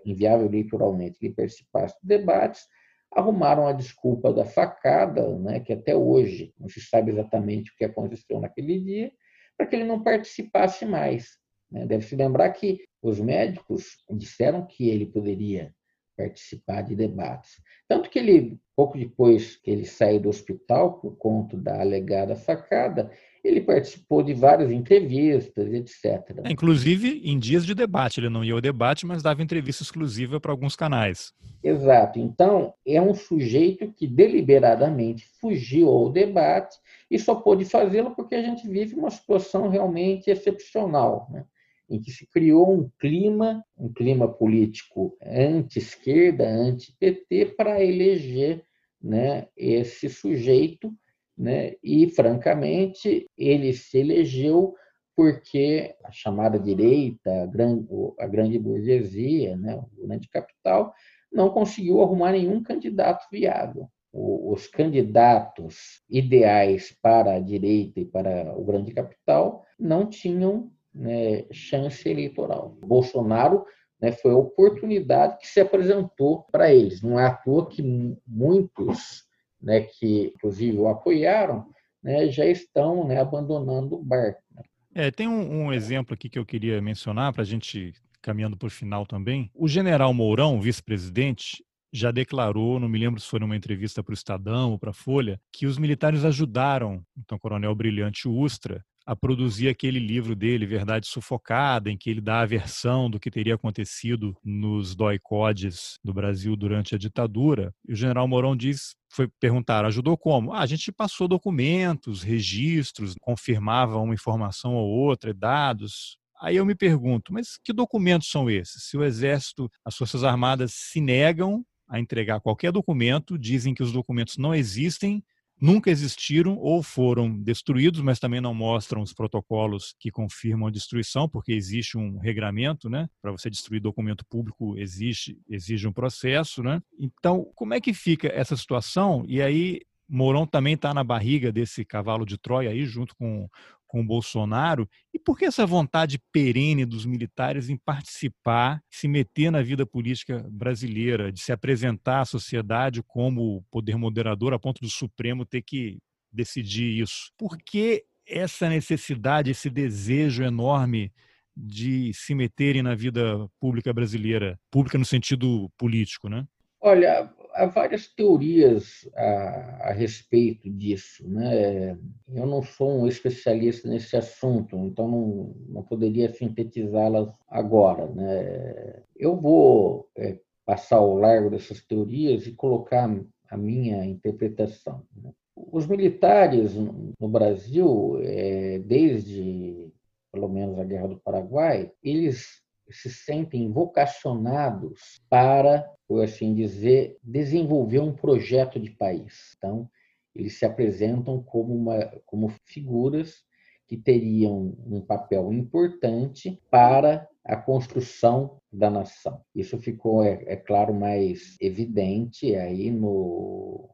inviável eleitoralmente que participasse de debates, arrumaram a desculpa da facada, né, que até hoje não se sabe exatamente o que aconteceu naquele dia, para que ele não participasse mais. Né? Deve se lembrar que os médicos disseram que ele poderia participar de debates. Tanto que ele, pouco depois que ele saiu do hospital, por conta da alegada facada, ele participou de várias entrevistas, etc. É, inclusive, em dias de debate, ele não ia ao debate, mas dava entrevista exclusiva para alguns canais. Exato. Então, é um sujeito que deliberadamente fugiu ao debate e só pôde fazê-lo porque a gente vive uma situação realmente excepcional. Né? Em que se criou um clima, um clima político anti-esquerda, anti-PT, para eleger né, esse sujeito, né, e, francamente, ele se elegeu porque a chamada direita, a grande, a grande burguesia, né, o grande capital, não conseguiu arrumar nenhum candidato viável. Os candidatos ideais para a direita e para o grande capital não tinham né, chance eleitoral. Bolsonaro né, foi a oportunidade que se apresentou para eles. Não é à toa que muitos, né, que inclusive o apoiaram, né, já estão né, abandonando o barco. Né. É, tem um, um, exemplo aqui que eu queria mencionar para a gente caminhando para o final também. O general Mourão, vice-presidente, já declarou, não me lembro se foi numa entrevista para o Estadão ou para a Folha, que os militares ajudaram, então, coronel Brilhante Ustra, a produzir aquele livro dele, Verdade Sufocada, em que ele dá a versão do que teria acontecido nos doicodes do Brasil durante a ditadura. E o general Mourão diz, foi perguntar, ajudou como? Ah, a gente passou documentos, registros, confirmava uma informação ou outra, dados. Aí eu me pergunto, mas que documentos são esses? Se o Exército, as Forças Armadas se negam a entregar qualquer documento, dizem que os documentos não existem nunca existiram ou foram destruídos, mas também não mostram os protocolos que confirmam a destruição, porque existe um regramento, né? Para você destruir documento público existe exige um processo, né? Então, como é que fica essa situação? E aí Mourão também está na barriga desse cavalo de Troia aí, junto com com o Bolsonaro e por que essa vontade perene dos militares em participar, se meter na vida política brasileira, de se apresentar à sociedade como poder moderador a ponto do Supremo ter que decidir isso? Por que essa necessidade, esse desejo enorme de se meterem na vida pública brasileira, pública no sentido político, né? Olha, há várias teorias a, a, respeito disso. Né? Eu não sou um especialista nesse assunto, então não, não poderia sintetizá-las agora. Né? Eu vou é, passar ao largo dessas teorias e colocar a minha interpretação. Né? Os militares no Brasil, é, desde pelo menos a Guerra do Paraguai, eles se sentem vocacionados para, por assim dizer, desenvolver um projeto de país. Então, eles se apresentam como, uma, como figuras que teriam um papel importante para a construção da nação. Isso ficou, é, é claro, mais evidente aí no,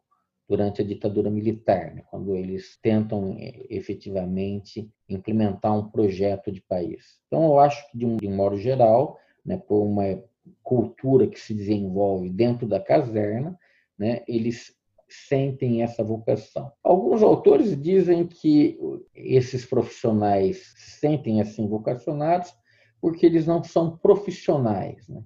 durante a ditadura militar, né, quando eles tentam é, efetivamente implementar um projeto de país. Então, eu acho que, de um, de um modo geral, né, por uma cultura que se desenvolve dentro da caserna, né, eles sentem essa vocação. Alguns autores dizem que esses profissionais sentem assim vocacionados porque eles não são profissionais. Né?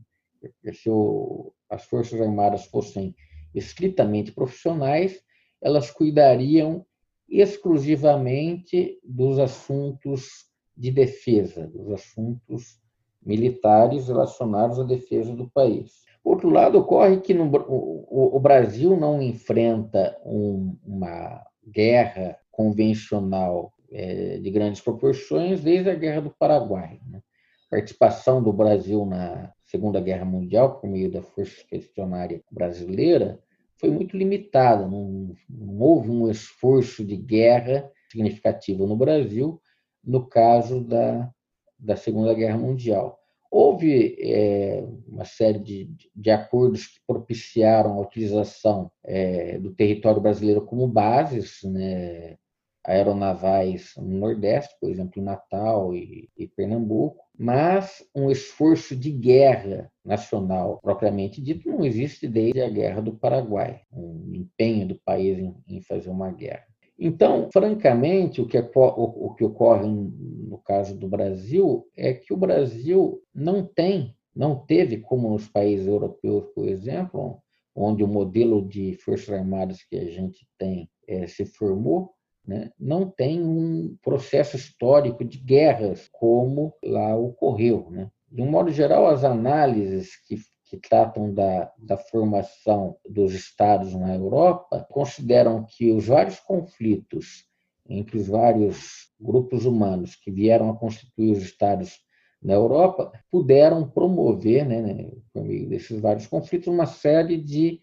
Se o, as Forças Armadas fossem estritamente profissionais, elas cuidariam exclusivamente dos assuntos de defesa, dos assuntos militares relacionados à defesa do país. Por outro lado, ocorre que no, o, o, Brasil não enfrenta um, uma guerra convencional é, de grandes proporções desde a Guerra do Paraguai. Né? A participação do Brasil na Segunda Guerra Mundial, por meio da Força Expedicionária Brasileira, foi muito limitada. Não, não houve um esforço de guerra significativo no Brasil, no caso da, da Segunda Guerra Mundial. Houve é, uma série de, de, acordos que propiciaram a utilização é, do território brasileiro como bases, né, aeronavais no Nordeste, por exemplo, em Natal e, e, Pernambuco, mas um esforço de guerra nacional propriamente dito não existe desde a Guerra do Paraguai, um empenho do país em, em fazer uma guerra. Então, francamente, o que, o que ocorre no caso do Brasil é que o Brasil não tem, não teve, como nos países europeus, por exemplo, onde o modelo de Forças Armadas que a gente tem é, se formou, né, não tem um processo histórico de guerras como lá ocorreu. Né? De um modo geral, as análises que, que tratam da, da formação dos estados na Europa consideram que os vários conflitos entre os vários grupos humanos que vieram a constituir os estados na Europa puderam promover, né, né, por meio desses vários conflitos, uma série de,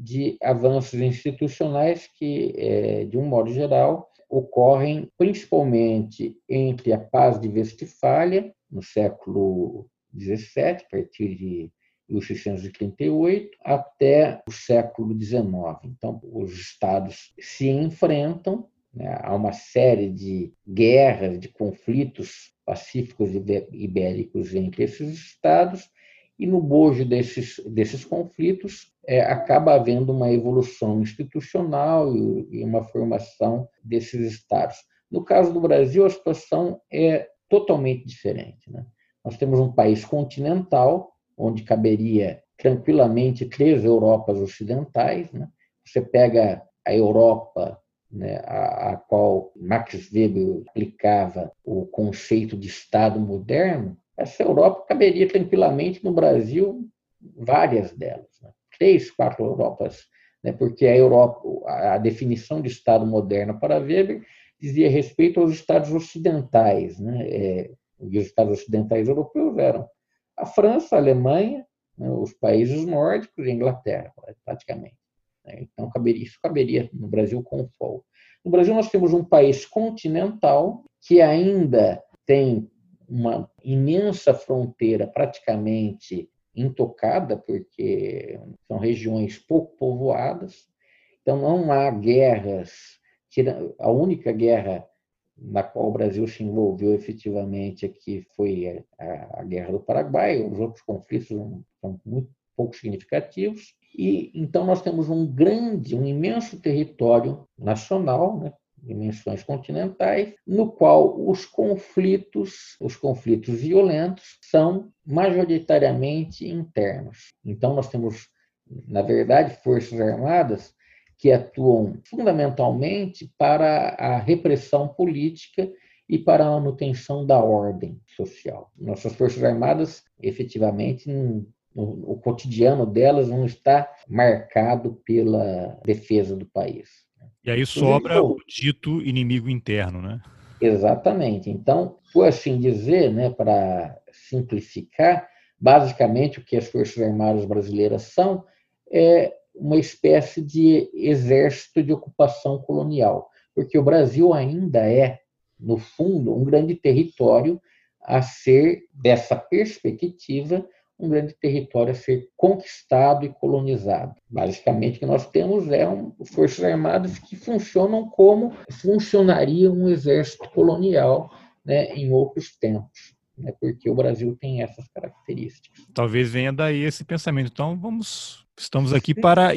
de avanços institucionais que, é, de um modo geral, ocorrem principalmente entre a Paz de Westfália, no século XVII, a partir de 1638, até o século XIX. Então, os estados se enfrentam né? Há uma série de guerras, de conflitos pacíficos ibéricos entre esses estados, e no bojo desses, desses conflitos é, acaba havendo uma evolução institucional e, uma formação desses estados. No caso do Brasil, a situação é totalmente diferente. Né? Nós temos um país continental, onde caberia tranquilamente três Europas ocidentais. Né? Você pega a Europa né, a, a, qual Max Weber aplicava o conceito de Estado moderno, essa Europa caberia tranquilamente no Brasil, várias delas, né? Três, quatro Europas, né? porque a Europa, a definição de Estado moderno para Weber dizia respeito aos Estados ocidentais, né? É, e os Estados ocidentais europeus eram a França, a Alemanha, né? os países nórdicos e a Inglaterra, praticamente. Né? Então, caberia, isso caberia no Brasil com folga. No Brasil, nós temos um país continental que ainda tem uma imensa fronteira praticamente intocada, porque são regiões pouco povoadas, então não há guerras. A única guerra na qual o Brasil se envolveu efetivamente aqui foi a, Guerra do Paraguai, os outros conflitos são muito pouco significativos. E então nós temos um grande, um imenso território nacional, né, dimensões continentais, no qual os conflitos, os conflitos violentos são majoritariamente internos. Então nós temos, na verdade, forças armadas que atuam fundamentalmente para a repressão política e para a manutenção da ordem social. Nossas forças armadas, efetivamente, o cotidiano delas não está marcado pela defesa do país. E aí sobra o dito inimigo interno, né? Exatamente. Então, por assim dizer, né, para simplificar, basicamente o que as Forças Armadas brasileiras são é uma espécie de exército de ocupação colonial, porque o Brasil ainda é, no fundo, um grande território a ser, dessa perspectiva, um grande território a ser conquistado e colonizado. Basicamente, o que nós temos é um, forças armadas que funcionam como funcionaria um exército colonial né, em outros tempos. Né, porque o Brasil tem essas características. Talvez venha daí esse pensamento. Então, vamos, estamos aqui para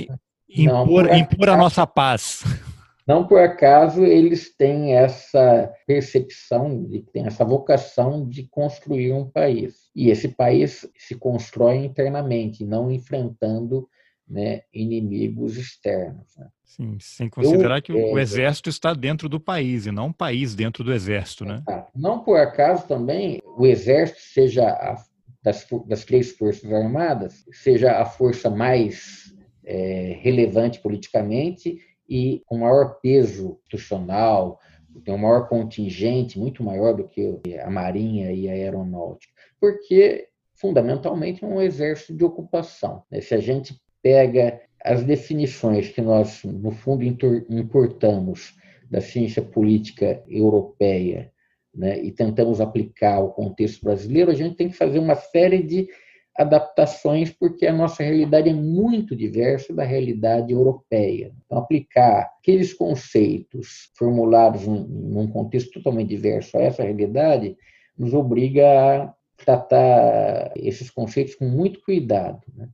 impor, Não, impor a nossa paz. Não por acaso eles têm essa percepção, de, têm essa vocação de construir um país. E esse país se constrói internamente, não enfrentando né, inimigos externos. Né? Sim, sem considerar Eu, que o é, exército está dentro do país e não um país dentro do exército, né? Não por acaso também o exército seja a, das, das três forças armadas seja a força mais é, relevante politicamente e com maior peso institucional, tem um maior contingente, muito maior do que a Marinha e a Aeronáutica, porque fundamentalmente é um exército de ocupação. Né? Se a gente pega as definições que nós, no fundo, importamos da ciência política europeia né, e tentamos aplicar ao contexto brasileiro, a gente tem que fazer uma série de adaptações, porque a nossa realidade é muito diversa da realidade europeia. Então, aplicar aqueles conceitos formulados num contexto totalmente diverso a essa realidade nos obriga a tratar esses conceitos com muito cuidado. Né?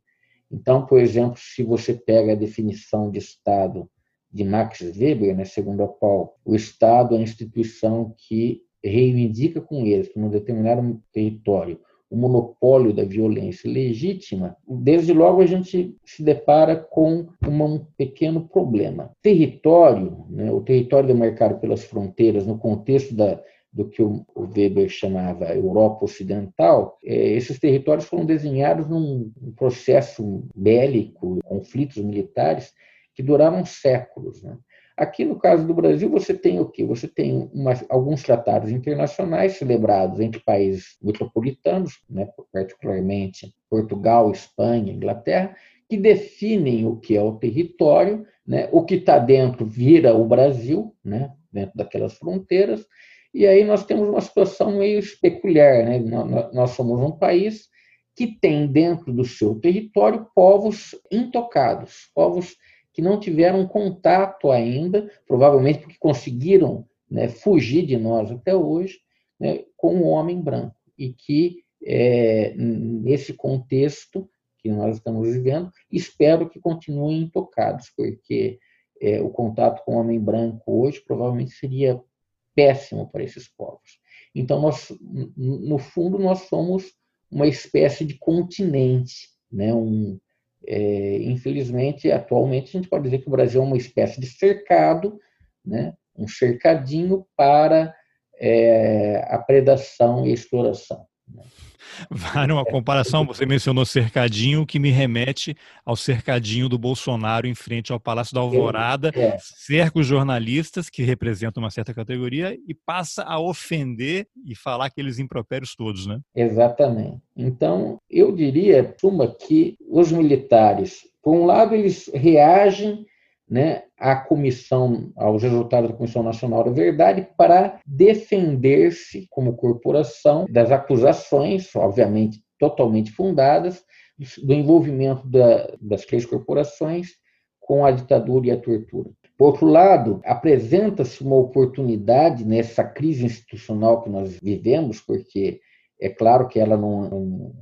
Então, por exemplo, se você pega a definição de Estado de Max Weber, né, segundo a qual o Estado é a instituição que reivindica com eles, num determinado território, o monopólio da violência legítima, desde logo a gente se depara com uma, um pequeno problema. Território, né, o território demarcado pelas fronteiras, no contexto da, do que o Weber chamava Europa Ocidental, é, esses territórios foram desenhados num processo bélico, conflitos militares, que duraram séculos. Né? Aqui no caso do Brasil, você tem o quê? Você tem alguns tratados internacionais celebrados entre países metropolitanos, né, particularmente Portugal, Espanha, Inglaterra, que definem o que é o território, né, o que está dentro vira o Brasil, né, dentro daquelas fronteiras, e aí nós temos uma situação meio peculiar. Né? Nós somos um país que tem dentro do seu território povos intocados, povos que não tiveram contato ainda, provavelmente porque conseguiram né, fugir de nós até hoje, né, com o homem branco. E que, é, nesse contexto que nós estamos vivendo, espero que continuem intocados, porque é, o contato com o homem branco hoje provavelmente seria péssimo para esses povos. Então, nós, no fundo, nós somos uma espécie de continente, né? um, é, infelizmente, atualmente, a gente pode dizer que o Brasil é uma espécie de cercado, né? um cercadinho para é, a predação e exploração. Né? Vale uma comparação, você mencionou cercadinho, que me remete ao cercadinho do Bolsonaro em frente ao Palácio da Alvorada, é. cerca os jornalistas, que representam uma certa categoria, e passa a ofender e falar aqueles impropérios todos, né? Exatamente. Então, eu diria, suma, que os militares, por um lado, eles reagem né, comissão, aos resultados da Comissão Nacional da Verdade, para defender-se como corporação das acusações, obviamente totalmente fundadas, do envolvimento da, das três corporações com a ditadura e a tortura. Por outro lado, apresenta-se uma oportunidade nessa crise institucional que nós vivemos, porque é claro que ela não,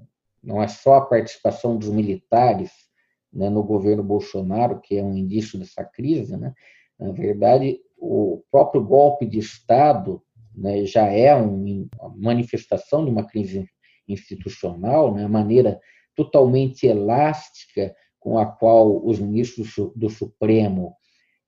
não é só a participação dos militares né, no governo Bolsonaro, que é um indício dessa crise, né? na verdade, o próprio golpe de Estado né, já é um, uma manifestação de uma crise institucional, né, a maneira totalmente elástica com a qual os ministros do Supremo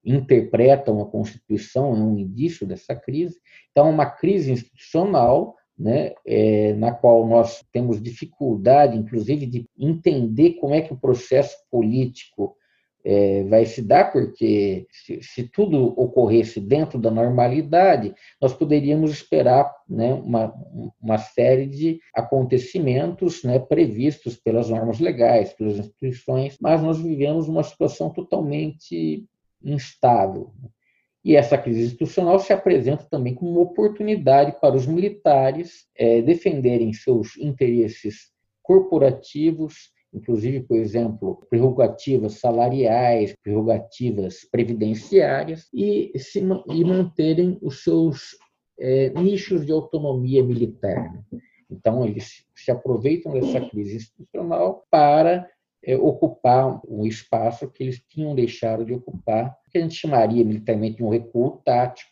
interpretam a Constituição é um indício dessa crise. Então, é uma crise institucional né, é, na qual nós temos dificuldade, inclusive, de entender como é que o processo político é, vai se dar, porque se, se, tudo ocorresse dentro da normalidade, nós poderíamos esperar né, uma, uma série de acontecimentos né, previstos pelas normas legais, pelas instituições, mas nós vivemos uma situação totalmente instável. E essa crise institucional se apresenta também como uma oportunidade para os militares é, defenderem seus interesses corporativos, inclusive, por exemplo, prerrogativas salariais, prerrogativas previdenciárias, e, se, e manterem os seus é, nichos de autonomia militar. Então, eles se aproveitam dessa crise institucional para é, ocupar um espaço que eles tinham deixado de ocupar, que a gente chamaria militarmente de um recuo tático,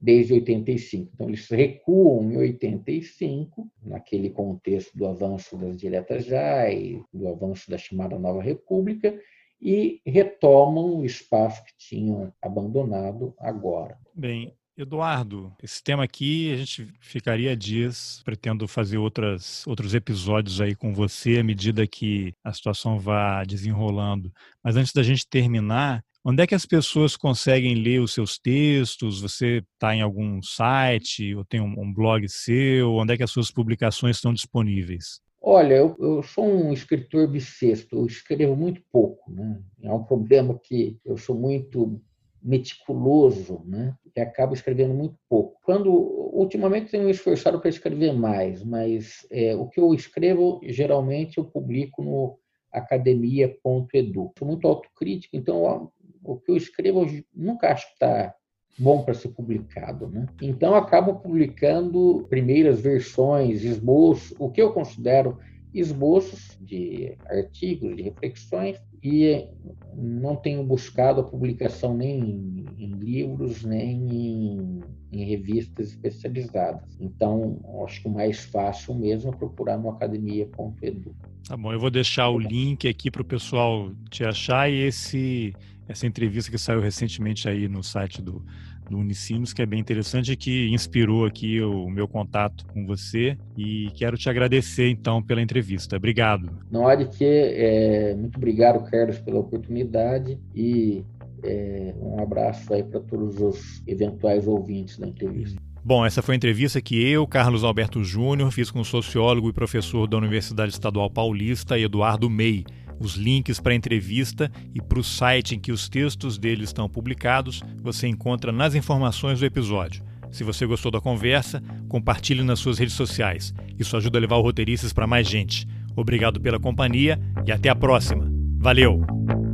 desde 85. Então, eles recuam em 85, naquele contexto do avanço das diretas já e do avanço da chamada Nova República, e retomam o espaço que tinham abandonado agora. Bem, Eduardo, esse tema aqui a gente ficaria dias. Pretendo fazer outras, outros episódios aí com você à medida que a situação vá desenrolando. Mas antes da gente terminar, onde é que as pessoas conseguem ler os seus textos? Você está em algum site ou tem um, blog seu? Onde é que as suas publicações estão disponíveis? Olha, eu, eu sou um escritor bissexto, eu escrevo muito pouco. Né? É um problema que eu sou muito meticuloso, né? que acaba escrevendo muito pouco. Quando ultimamente tenho me esforçado para escrever mais, mas é, o que eu escrevo geralmente eu publico no academia.edu. Sou muito autocrítico, então o que eu escrevo eu nunca acho que está bom para ser publicado, né? Então acabo publicando primeiras versões, esboço, o que eu considero esboços de artigos, de reflexões, e não tenho buscado a publicação nem em, em livros, nem em, em, revistas especializadas. Então, acho que o mais fácil mesmo é procurar no academia.edu. Tá bom, eu vou deixar o link aqui para o pessoal te achar e esse, essa entrevista que saiu recentemente aí no site do, do Unicinos, que é bem interessante e que inspirou aqui o meu contato com você. E quero te agradecer, então, pela entrevista. Obrigado. Não há de que. É, muito obrigado, Carlos, pela oportunidade e é, um abraço aí para todos os eventuais ouvintes da entrevista. Bom, essa foi a entrevista que eu, Carlos Alberto Júnior, fiz com o sociólogo e professor da Universidade Estadual Paulista, Eduardo Mei. Os links para a entrevista e para o site em que os textos dele estão publicados você encontra nas informações do episódio. Se você gostou da conversa, compartilhe nas suas redes sociais. Isso ajuda a levar o Roteiristas para mais gente. Obrigado pela companhia e até a próxima. Valeu!